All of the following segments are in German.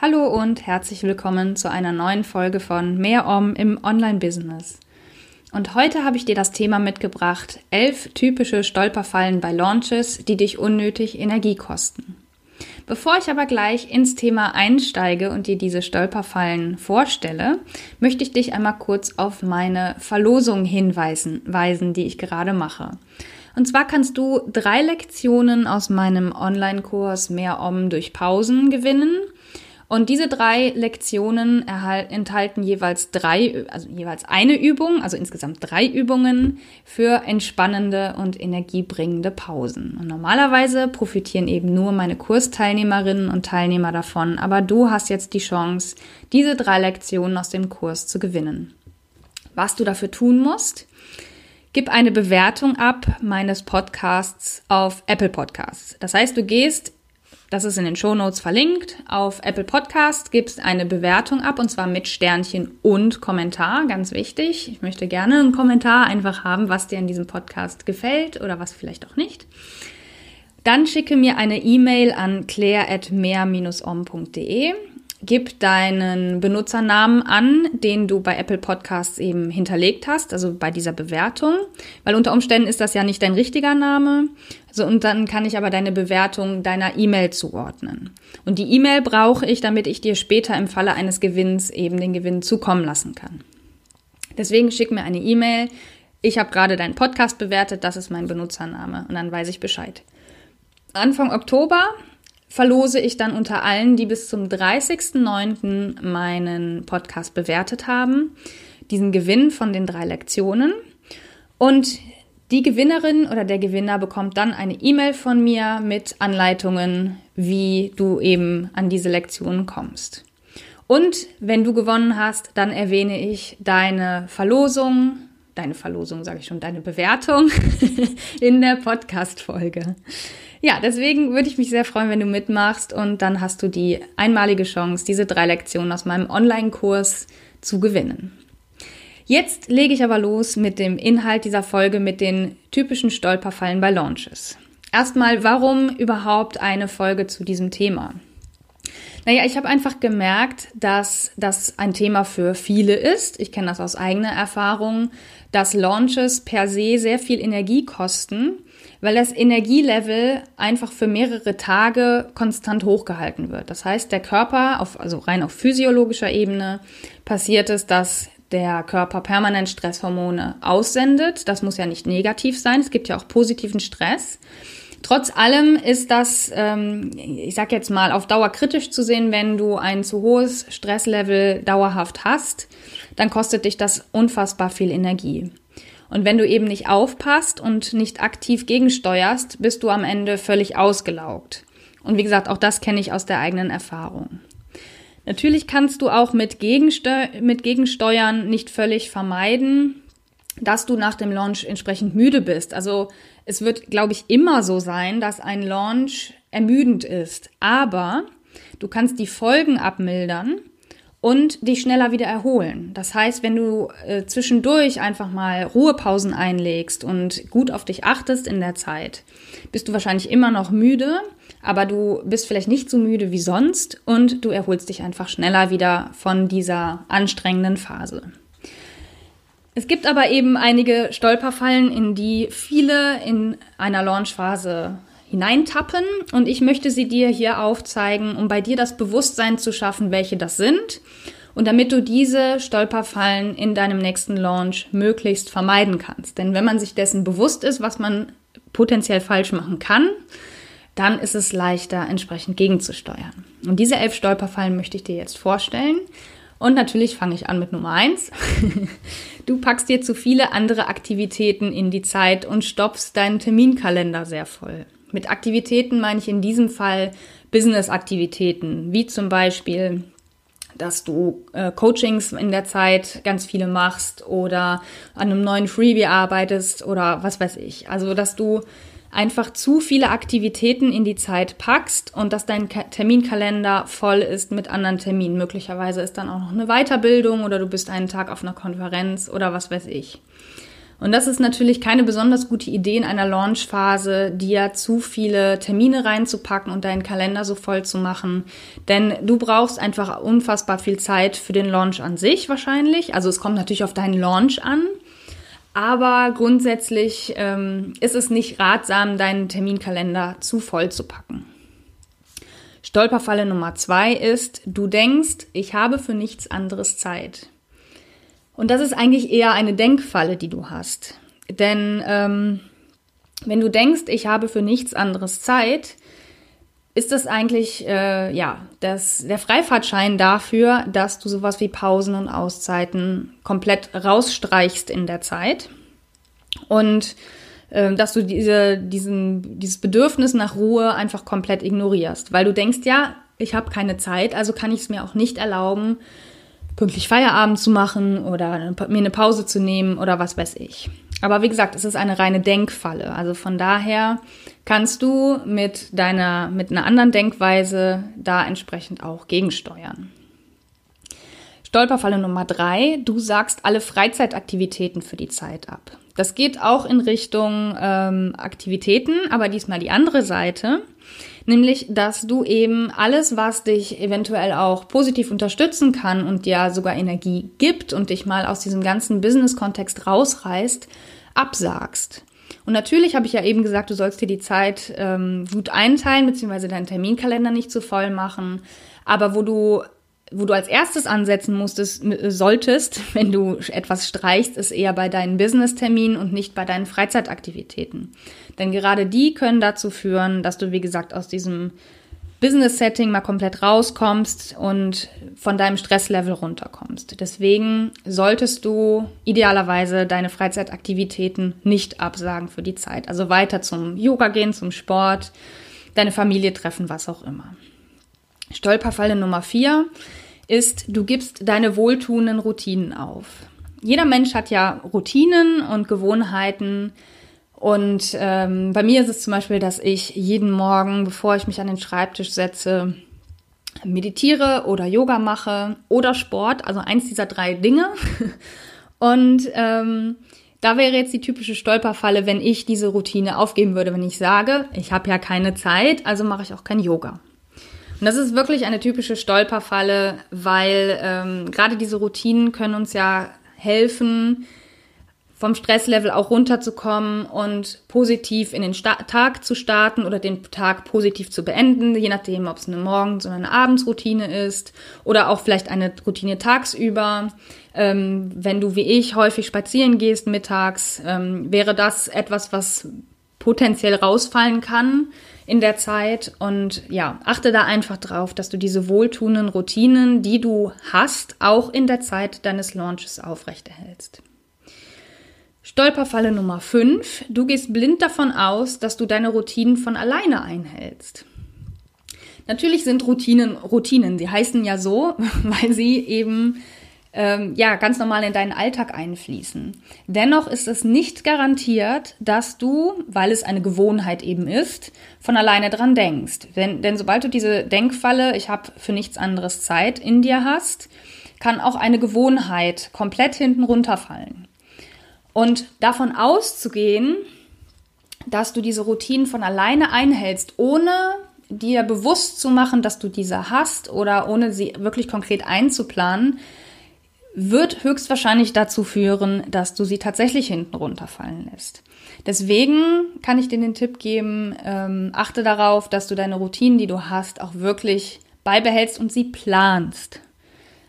Hallo und herzlich willkommen zu einer neuen Folge von Mehr Om im Online-Business. Und heute habe ich dir das Thema mitgebracht, elf typische Stolperfallen bei Launches, die dich unnötig Energie kosten. Bevor ich aber gleich ins Thema einsteige und dir diese Stolperfallen vorstelle, möchte ich dich einmal kurz auf meine Verlosung hinweisen, weisen, die ich gerade mache. Und zwar kannst du drei Lektionen aus meinem Online-Kurs Mehr Om durch Pausen gewinnen. Und diese drei Lektionen enthalten jeweils drei, also jeweils eine Übung, also insgesamt drei Übungen für entspannende und energiebringende Pausen. Und normalerweise profitieren eben nur meine Kursteilnehmerinnen und Teilnehmer davon, aber du hast jetzt die Chance, diese drei Lektionen aus dem Kurs zu gewinnen. Was du dafür tun musst, Gib eine Bewertung ab meines Podcasts auf Apple Podcasts. Das heißt, du gehst, das ist in den Show Notes verlinkt, auf Apple Podcasts, gibst eine Bewertung ab und zwar mit Sternchen und Kommentar, ganz wichtig. Ich möchte gerne einen Kommentar einfach haben, was dir in diesem Podcast gefällt oder was vielleicht auch nicht. Dann schicke mir eine E-Mail an claire.mehr-om.de gib deinen Benutzernamen an, den du bei Apple Podcasts eben hinterlegt hast, also bei dieser Bewertung, weil unter Umständen ist das ja nicht dein richtiger Name. Also und dann kann ich aber deine Bewertung deiner E-Mail zuordnen. Und die E-Mail brauche ich, damit ich dir später im Falle eines Gewinns eben den Gewinn zukommen lassen kann. Deswegen schick mir eine E-Mail. Ich habe gerade deinen Podcast bewertet, das ist mein Benutzername und dann weiß ich Bescheid. Anfang Oktober verlose ich dann unter allen, die bis zum 30.09. meinen Podcast bewertet haben, diesen Gewinn von den drei Lektionen. Und die Gewinnerin oder der Gewinner bekommt dann eine E-Mail von mir mit Anleitungen, wie du eben an diese Lektionen kommst. Und wenn du gewonnen hast, dann erwähne ich deine Verlosung, deine Verlosung sage ich schon, deine Bewertung in der Podcast-Folge. Ja, deswegen würde ich mich sehr freuen, wenn du mitmachst und dann hast du die einmalige Chance, diese drei Lektionen aus meinem Online-Kurs zu gewinnen. Jetzt lege ich aber los mit dem Inhalt dieser Folge mit den typischen Stolperfallen bei Launches. Erstmal, warum überhaupt eine Folge zu diesem Thema? Naja, ich habe einfach gemerkt, dass das ein Thema für viele ist. Ich kenne das aus eigener Erfahrung, dass Launches per se sehr viel Energie kosten weil das Energielevel einfach für mehrere Tage konstant hochgehalten wird. Das heißt, der Körper, auf, also rein auf physiologischer Ebene, passiert es, dass der Körper permanent Stresshormone aussendet. Das muss ja nicht negativ sein. Es gibt ja auch positiven Stress. Trotz allem ist das, ähm, ich sag jetzt mal, auf Dauer kritisch zu sehen, wenn du ein zu hohes Stresslevel dauerhaft hast, dann kostet dich das unfassbar viel Energie. Und wenn du eben nicht aufpasst und nicht aktiv gegensteuerst, bist du am Ende völlig ausgelaugt. Und wie gesagt, auch das kenne ich aus der eigenen Erfahrung. Natürlich kannst du auch mit, Gegensteu mit Gegensteuern nicht völlig vermeiden, dass du nach dem Launch entsprechend müde bist. Also es wird, glaube ich, immer so sein, dass ein Launch ermüdend ist. Aber du kannst die Folgen abmildern und dich schneller wieder erholen. Das heißt, wenn du äh, zwischendurch einfach mal Ruhepausen einlegst und gut auf dich achtest in der Zeit, bist du wahrscheinlich immer noch müde, aber du bist vielleicht nicht so müde wie sonst und du erholst dich einfach schneller wieder von dieser anstrengenden Phase. Es gibt aber eben einige Stolperfallen, in die viele in einer Launchphase hineintappen und ich möchte sie dir hier aufzeigen, um bei dir das Bewusstsein zu schaffen, welche das sind und damit du diese Stolperfallen in deinem nächsten Launch möglichst vermeiden kannst. Denn wenn man sich dessen bewusst ist, was man potenziell falsch machen kann, dann ist es leichter, entsprechend gegenzusteuern. Und diese elf Stolperfallen möchte ich dir jetzt vorstellen. Und natürlich fange ich an mit Nummer eins. Du packst dir zu viele andere Aktivitäten in die Zeit und stopfst deinen Terminkalender sehr voll. Mit Aktivitäten meine ich in diesem Fall Business-Aktivitäten, wie zum Beispiel dass du äh, Coachings in der Zeit ganz viele machst oder an einem neuen Freebie arbeitest oder was weiß ich. Also, dass du einfach zu viele Aktivitäten in die Zeit packst und dass dein Terminkalender voll ist mit anderen Terminen. Möglicherweise ist dann auch noch eine Weiterbildung oder du bist einen Tag auf einer Konferenz oder was weiß ich. Und das ist natürlich keine besonders gute Idee in einer Launchphase, dir zu viele Termine reinzupacken und deinen Kalender so voll zu machen. Denn du brauchst einfach unfassbar viel Zeit für den Launch an sich wahrscheinlich. Also es kommt natürlich auf deinen Launch an. Aber grundsätzlich ähm, ist es nicht ratsam, deinen Terminkalender zu voll zu packen. Stolperfalle Nummer zwei ist, du denkst, ich habe für nichts anderes Zeit. Und das ist eigentlich eher eine Denkfalle, die du hast. Denn ähm, wenn du denkst, ich habe für nichts anderes Zeit, ist das eigentlich äh, ja das, der Freifahrtschein dafür, dass du sowas wie Pausen und Auszeiten komplett rausstreichst in der Zeit und äh, dass du diese, diesen, dieses Bedürfnis nach Ruhe einfach komplett ignorierst, weil du denkst, ja, ich habe keine Zeit, also kann ich es mir auch nicht erlauben, pünktlich Feierabend zu machen oder mir eine Pause zu nehmen oder was weiß ich. Aber wie gesagt, es ist eine reine Denkfalle. Also von daher kannst du mit deiner, mit einer anderen Denkweise da entsprechend auch gegensteuern. Stolperfalle Nummer drei, du sagst alle Freizeitaktivitäten für die Zeit ab. Das geht auch in Richtung ähm, Aktivitäten, aber diesmal die andere Seite. Nämlich, dass du eben alles, was dich eventuell auch positiv unterstützen kann und dir sogar Energie gibt und dich mal aus diesem ganzen Business-Kontext rausreißt, absagst. Und natürlich habe ich ja eben gesagt, du sollst dir die Zeit ähm, gut einteilen, beziehungsweise deinen Terminkalender nicht zu voll machen. Aber wo du wo du als erstes ansetzen musstest, solltest, wenn du etwas streichst, ist eher bei deinen Business-Terminen und nicht bei deinen Freizeitaktivitäten. Denn gerade die können dazu führen, dass du, wie gesagt, aus diesem Business-Setting mal komplett rauskommst und von deinem Stresslevel runterkommst. Deswegen solltest du idealerweise deine Freizeitaktivitäten nicht absagen für die Zeit. Also weiter zum Yoga gehen, zum Sport, deine Familie treffen, was auch immer. Stolperfalle Nummer vier ist, du gibst deine wohltuenden Routinen auf. Jeder Mensch hat ja Routinen und Gewohnheiten, und ähm, bei mir ist es zum Beispiel, dass ich jeden Morgen, bevor ich mich an den Schreibtisch setze, meditiere oder Yoga mache oder Sport, also eins dieser drei Dinge. Und ähm, da wäre jetzt die typische Stolperfalle, wenn ich diese Routine aufgeben würde, wenn ich sage, ich habe ja keine Zeit, also mache ich auch kein Yoga. Und das ist wirklich eine typische Stolperfalle, weil ähm, gerade diese Routinen können uns ja helfen, vom Stresslevel auch runterzukommen und positiv in den Sta Tag zu starten oder den Tag positiv zu beenden, je nachdem, ob es eine Morgens- oder eine Abendsroutine ist oder auch vielleicht eine Routine tagsüber. Ähm, wenn du wie ich häufig spazieren gehst mittags, ähm, wäre das etwas, was potenziell rausfallen kann in der Zeit. Und ja, achte da einfach drauf, dass du diese wohltuenden Routinen, die du hast, auch in der Zeit deines Launches aufrechterhältst. Stolperfalle Nummer 5. Du gehst blind davon aus, dass du deine Routinen von alleine einhältst. Natürlich sind Routinen Routinen. Sie heißen ja so, weil sie eben ähm, ja ganz normal in deinen Alltag einfließen. Dennoch ist es nicht garantiert, dass du, weil es eine Gewohnheit eben ist, von alleine dran denkst. Denn, denn sobald du diese Denkfalle, ich habe für nichts anderes Zeit, in dir hast, kann auch eine Gewohnheit komplett hinten runterfallen. Und davon auszugehen, dass du diese Routinen von alleine einhältst, ohne dir bewusst zu machen, dass du diese hast oder ohne sie wirklich konkret einzuplanen, wird höchstwahrscheinlich dazu führen, dass du sie tatsächlich hinten runterfallen lässt. Deswegen kann ich dir den Tipp geben, ähm, achte darauf, dass du deine Routinen, die du hast, auch wirklich beibehältst und sie planst.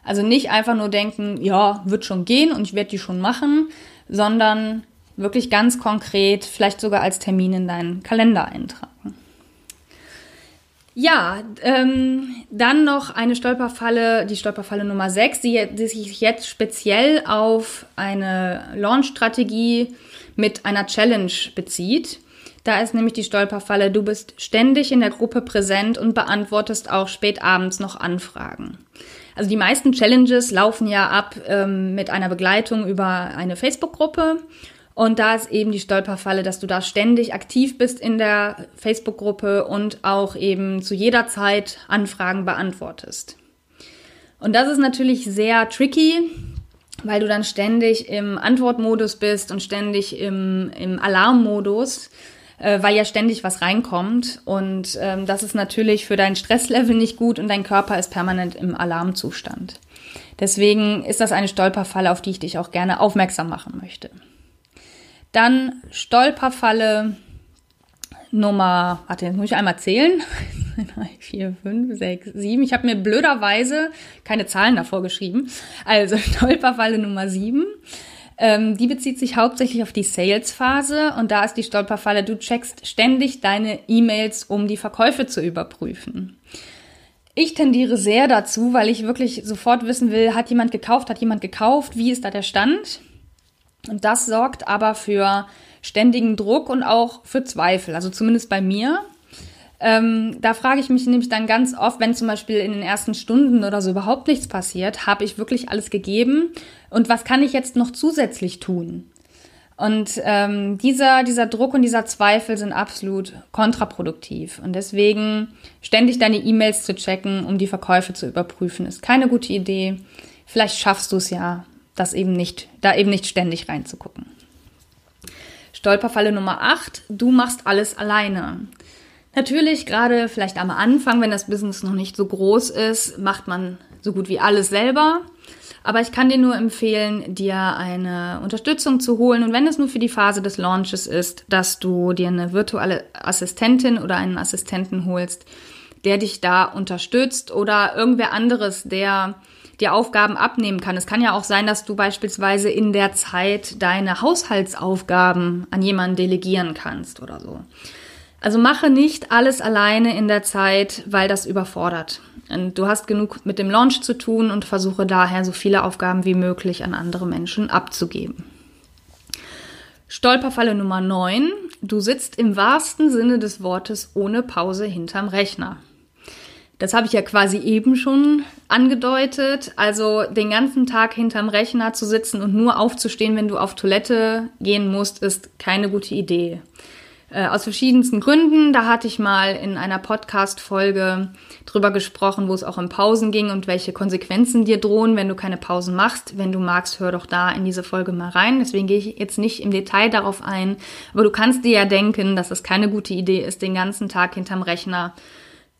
Also nicht einfach nur denken, ja, wird schon gehen und ich werde die schon machen, sondern wirklich ganz konkret, vielleicht sogar als Termin in deinen Kalender eintragen. Ja, ähm, dann noch eine Stolperfalle, die Stolperfalle Nummer 6, die, die sich jetzt speziell auf eine Launch-Strategie mit einer Challenge bezieht. Da ist nämlich die Stolperfalle, du bist ständig in der Gruppe präsent und beantwortest auch spät abends noch Anfragen. Also die meisten Challenges laufen ja ab ähm, mit einer Begleitung über eine Facebook-Gruppe. Und da ist eben die Stolperfalle, dass du da ständig aktiv bist in der Facebook-Gruppe und auch eben zu jeder Zeit Anfragen beantwortest. Und das ist natürlich sehr tricky, weil du dann ständig im Antwortmodus bist und ständig im, im Alarmmodus, äh, weil ja ständig was reinkommt. Und ähm, das ist natürlich für dein Stresslevel nicht gut und dein Körper ist permanent im Alarmzustand. Deswegen ist das eine Stolperfalle, auf die ich dich auch gerne aufmerksam machen möchte. Dann Stolperfalle Nummer, warte, jetzt muss ich einmal zählen. 3, 4, 5, 6, 7. Ich habe mir blöderweise keine Zahlen davor geschrieben. Also Stolperfalle Nummer 7. Ähm, die bezieht sich hauptsächlich auf die Sales-Phase und da ist die Stolperfalle, du checkst ständig deine E-Mails, um die Verkäufe zu überprüfen. Ich tendiere sehr dazu, weil ich wirklich sofort wissen will, hat jemand gekauft, hat jemand gekauft, wie ist da der Stand? Und das sorgt aber für ständigen Druck und auch für Zweifel, also zumindest bei mir. Ähm, da frage ich mich nämlich dann ganz oft, wenn zum Beispiel in den ersten Stunden oder so überhaupt nichts passiert, habe ich wirklich alles gegeben und was kann ich jetzt noch zusätzlich tun? Und ähm, dieser, dieser Druck und dieser Zweifel sind absolut kontraproduktiv. Und deswegen ständig deine E-Mails zu checken, um die Verkäufe zu überprüfen, ist keine gute Idee. Vielleicht schaffst du es ja, das eben nicht, da eben nicht ständig reinzugucken. Stolperfalle Nummer 8, du machst alles alleine. Natürlich, gerade vielleicht am Anfang, wenn das Business noch nicht so groß ist, macht man so gut wie alles selber. Aber ich kann dir nur empfehlen, dir eine Unterstützung zu holen. Und wenn es nur für die Phase des Launches ist, dass du dir eine virtuelle Assistentin oder einen Assistenten holst, der dich da unterstützt oder irgendwer anderes, der dir Aufgaben abnehmen kann. Es kann ja auch sein, dass du beispielsweise in der Zeit deine Haushaltsaufgaben an jemanden delegieren kannst oder so. Also mache nicht alles alleine in der Zeit, weil das überfordert. Und du hast genug mit dem Launch zu tun und versuche daher so viele Aufgaben wie möglich an andere Menschen abzugeben. Stolperfalle Nummer 9. Du sitzt im wahrsten Sinne des Wortes ohne Pause hinterm Rechner. Das habe ich ja quasi eben schon angedeutet. Also den ganzen Tag hinterm Rechner zu sitzen und nur aufzustehen, wenn du auf Toilette gehen musst, ist keine gute Idee. Äh, aus verschiedensten Gründen. Da hatte ich mal in einer Podcast-Folge drüber gesprochen, wo es auch um Pausen ging und welche Konsequenzen dir drohen, wenn du keine Pausen machst. Wenn du magst, hör doch da in diese Folge mal rein. Deswegen gehe ich jetzt nicht im Detail darauf ein. Aber du kannst dir ja denken, dass es keine gute Idee ist, den ganzen Tag hinterm Rechner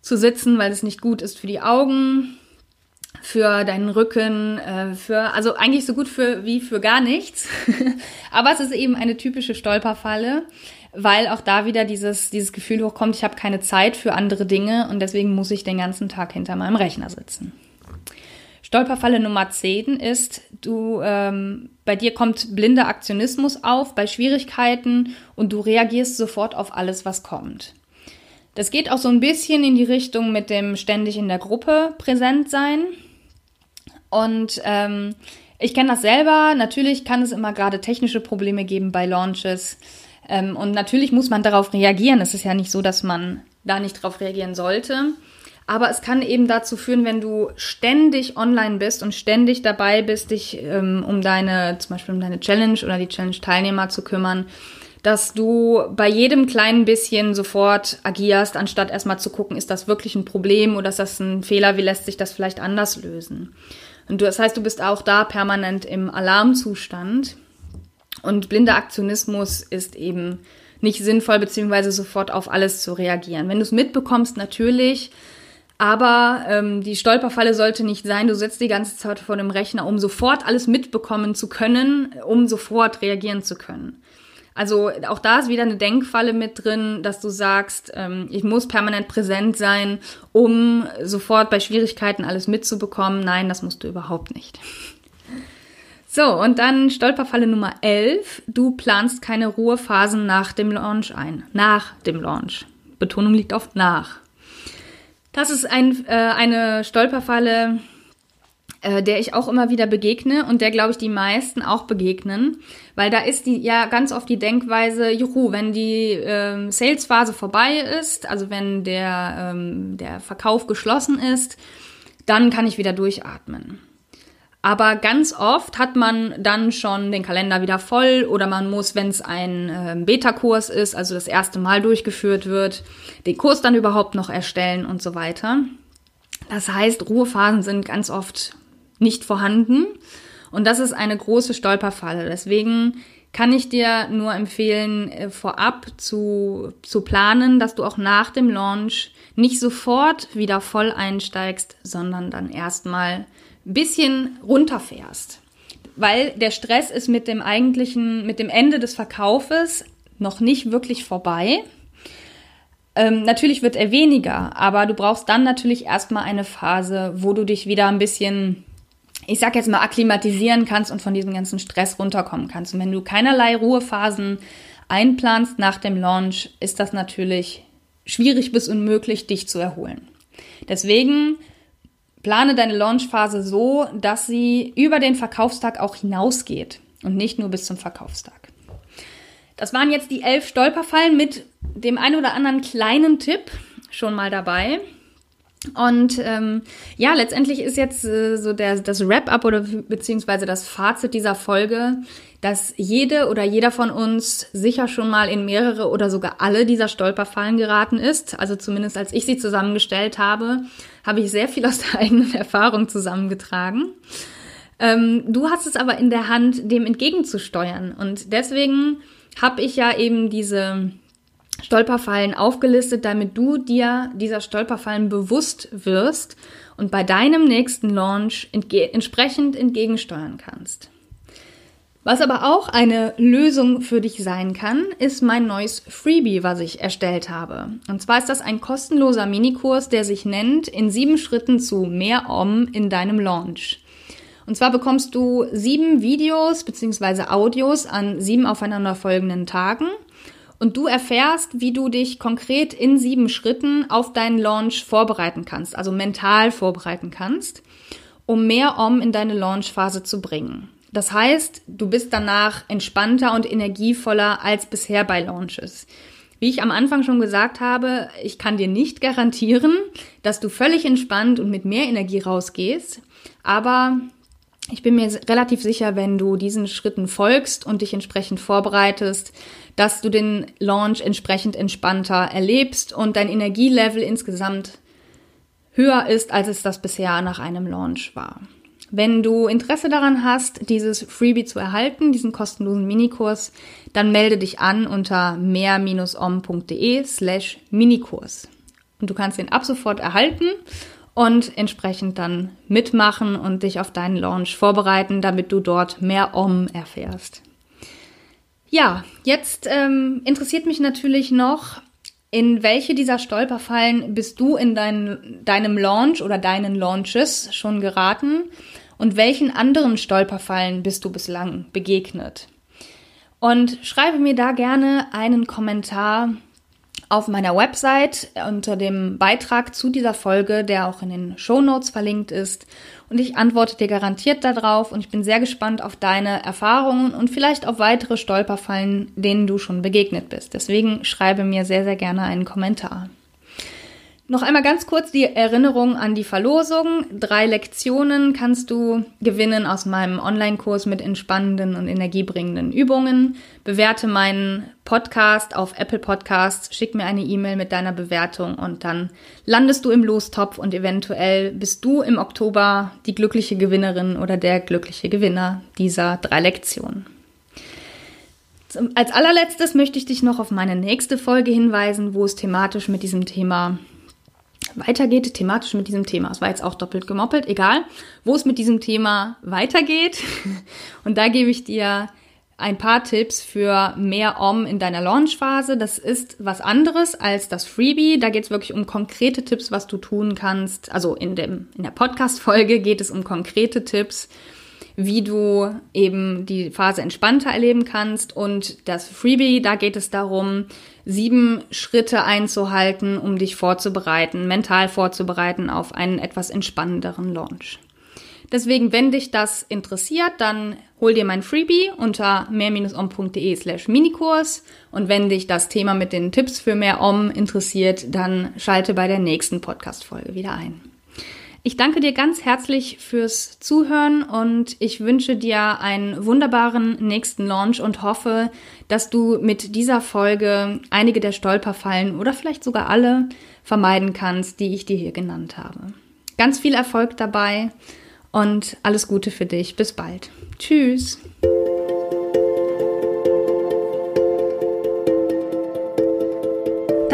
zu sitzen, weil es nicht gut ist für die Augen, für deinen Rücken, äh, für, also eigentlich so gut für wie für gar nichts. Aber es ist eben eine typische Stolperfalle weil auch da wieder dieses, dieses Gefühl hochkommt, ich habe keine Zeit für andere Dinge und deswegen muss ich den ganzen Tag hinter meinem Rechner sitzen. Stolperfalle Nummer 10 ist, du, ähm, bei dir kommt blinder Aktionismus auf bei Schwierigkeiten und du reagierst sofort auf alles, was kommt. Das geht auch so ein bisschen in die Richtung mit dem ständig in der Gruppe präsent sein. Und ähm, ich kenne das selber. Natürlich kann es immer gerade technische Probleme geben bei Launches. Ähm, und natürlich muss man darauf reagieren. Es ist ja nicht so, dass man da nicht darauf reagieren sollte. Aber es kann eben dazu führen, wenn du ständig online bist und ständig dabei bist, dich ähm, um deine, zum Beispiel um deine Challenge oder die Challenge-Teilnehmer zu kümmern, dass du bei jedem kleinen bisschen sofort agierst, anstatt erstmal zu gucken, ist das wirklich ein Problem oder ist das ein Fehler, wie lässt sich das vielleicht anders lösen. Und du, das heißt, du bist auch da permanent im Alarmzustand. Und blinder Aktionismus ist eben nicht sinnvoll, beziehungsweise sofort auf alles zu reagieren. Wenn du es mitbekommst, natürlich, aber ähm, die Stolperfalle sollte nicht sein, du sitzt die ganze Zeit vor dem Rechner, um sofort alles mitbekommen zu können, um sofort reagieren zu können. Also auch da ist wieder eine Denkfalle mit drin, dass du sagst, ähm, ich muss permanent präsent sein, um sofort bei Schwierigkeiten alles mitzubekommen. Nein, das musst du überhaupt nicht. So, und dann Stolperfalle Nummer 11. Du planst keine Ruhephasen nach dem Launch ein. Nach dem Launch. Betonung liegt auf nach. Das ist ein, äh, eine Stolperfalle, äh, der ich auch immer wieder begegne und der, glaube ich, die meisten auch begegnen. Weil da ist die ja ganz oft die Denkweise, juhu, wenn die ähm, Sales-Phase vorbei ist, also wenn der, ähm, der Verkauf geschlossen ist, dann kann ich wieder durchatmen. Aber ganz oft hat man dann schon den Kalender wieder voll oder man muss, wenn es ein äh, Beta-Kurs ist, also das erste Mal durchgeführt wird, den Kurs dann überhaupt noch erstellen und so weiter. Das heißt, Ruhephasen sind ganz oft nicht vorhanden und das ist eine große Stolperfalle. Deswegen kann ich dir nur empfehlen, äh, vorab zu, zu planen, dass du auch nach dem Launch nicht sofort wieder voll einsteigst, sondern dann erstmal ein bisschen runterfährst. Weil der Stress ist mit dem eigentlichen, mit dem Ende des Verkaufes noch nicht wirklich vorbei. Ähm, natürlich wird er weniger, aber du brauchst dann natürlich erstmal eine Phase, wo du dich wieder ein bisschen, ich sag jetzt mal, akklimatisieren kannst und von diesem ganzen Stress runterkommen kannst. Und wenn du keinerlei Ruhephasen einplanst nach dem Launch, ist das natürlich schwierig bis unmöglich, dich zu erholen. Deswegen plane deine Launchphase so, dass sie über den Verkaufstag auch hinausgeht und nicht nur bis zum Verkaufstag. Das waren jetzt die elf Stolperfallen mit dem einen oder anderen kleinen Tipp schon mal dabei. Und ähm, ja, letztendlich ist jetzt äh, so der, das Wrap-up oder beziehungsweise das Fazit dieser Folge, dass jede oder jeder von uns sicher schon mal in mehrere oder sogar alle dieser Stolperfallen geraten ist. Also zumindest als ich sie zusammengestellt habe, habe ich sehr viel aus der eigenen Erfahrung zusammengetragen. Ähm, du hast es aber in der Hand, dem entgegenzusteuern. Und deswegen habe ich ja eben diese Stolperfallen aufgelistet, damit du dir dieser Stolperfallen bewusst wirst und bei deinem nächsten Launch entge entsprechend entgegensteuern kannst. Was aber auch eine Lösung für dich sein kann, ist mein neues Freebie, was ich erstellt habe. Und zwar ist das ein kostenloser Minikurs, der sich nennt In sieben Schritten zu mehr Om in deinem Launch. Und zwar bekommst du sieben Videos bzw. Audios an sieben aufeinanderfolgenden Tagen und du erfährst, wie du dich konkret in sieben Schritten auf deinen Launch vorbereiten kannst, also mental vorbereiten kannst, um mehr Om in deine Launchphase zu bringen. Das heißt, du bist danach entspannter und energievoller als bisher bei Launches. Wie ich am Anfang schon gesagt habe, ich kann dir nicht garantieren, dass du völlig entspannt und mit mehr Energie rausgehst, aber ich bin mir relativ sicher, wenn du diesen Schritten folgst und dich entsprechend vorbereitest, dass du den Launch entsprechend entspannter erlebst und dein Energielevel insgesamt höher ist, als es das bisher nach einem Launch war. Wenn du Interesse daran hast, dieses Freebie zu erhalten, diesen kostenlosen Minikurs, dann melde dich an unter mehr-om.de slash Minikurs. Und du kannst ihn ab sofort erhalten und entsprechend dann mitmachen und dich auf deinen Launch vorbereiten, damit du dort mehr Om erfährst. Ja, jetzt ähm, interessiert mich natürlich noch, in welche dieser Stolperfallen bist du in dein, deinem Launch oder deinen Launches schon geraten und welchen anderen Stolperfallen bist du bislang begegnet? Und schreibe mir da gerne einen Kommentar auf meiner Website unter dem Beitrag zu dieser Folge, der auch in den Show Notes verlinkt ist. Und ich antworte dir garantiert darauf und ich bin sehr gespannt auf deine Erfahrungen und vielleicht auf weitere Stolperfallen, denen du schon begegnet bist. Deswegen schreibe mir sehr, sehr gerne einen Kommentar. Noch einmal ganz kurz die Erinnerung an die Verlosung. Drei Lektionen kannst du gewinnen aus meinem Online-Kurs mit entspannenden und energiebringenden Übungen. Bewerte meinen Podcast auf Apple Podcasts, schick mir eine E-Mail mit deiner Bewertung und dann landest du im Lostopf und eventuell bist du im Oktober die glückliche Gewinnerin oder der glückliche Gewinner dieser drei Lektionen. Als allerletztes möchte ich dich noch auf meine nächste Folge hinweisen, wo es thematisch mit diesem Thema weitergeht, thematisch mit diesem Thema. Es war jetzt auch doppelt gemoppelt, egal, wo es mit diesem Thema weitergeht. Und da gebe ich dir ein paar Tipps für mehr Om in deiner Launchphase. Das ist was anderes als das Freebie. Da geht es wirklich um konkrete Tipps, was du tun kannst. Also in, dem, in der Podcast-Folge geht es um konkrete Tipps, wie du eben die Phase entspannter erleben kannst. Und das Freebie, da geht es darum, sieben Schritte einzuhalten, um dich vorzubereiten, mental vorzubereiten auf einen etwas entspannenderen Launch. Deswegen, wenn dich das interessiert, dann hol dir mein Freebie unter mehr-om.de slash Minikurs. Und wenn dich das Thema mit den Tipps für mehr Om interessiert, dann schalte bei der nächsten Podcast-Folge wieder ein. Ich danke dir ganz herzlich fürs Zuhören und ich wünsche dir einen wunderbaren nächsten Launch und hoffe, dass du mit dieser Folge einige der Stolperfallen oder vielleicht sogar alle vermeiden kannst, die ich dir hier genannt habe. Ganz viel Erfolg dabei und alles Gute für dich. Bis bald. Tschüss.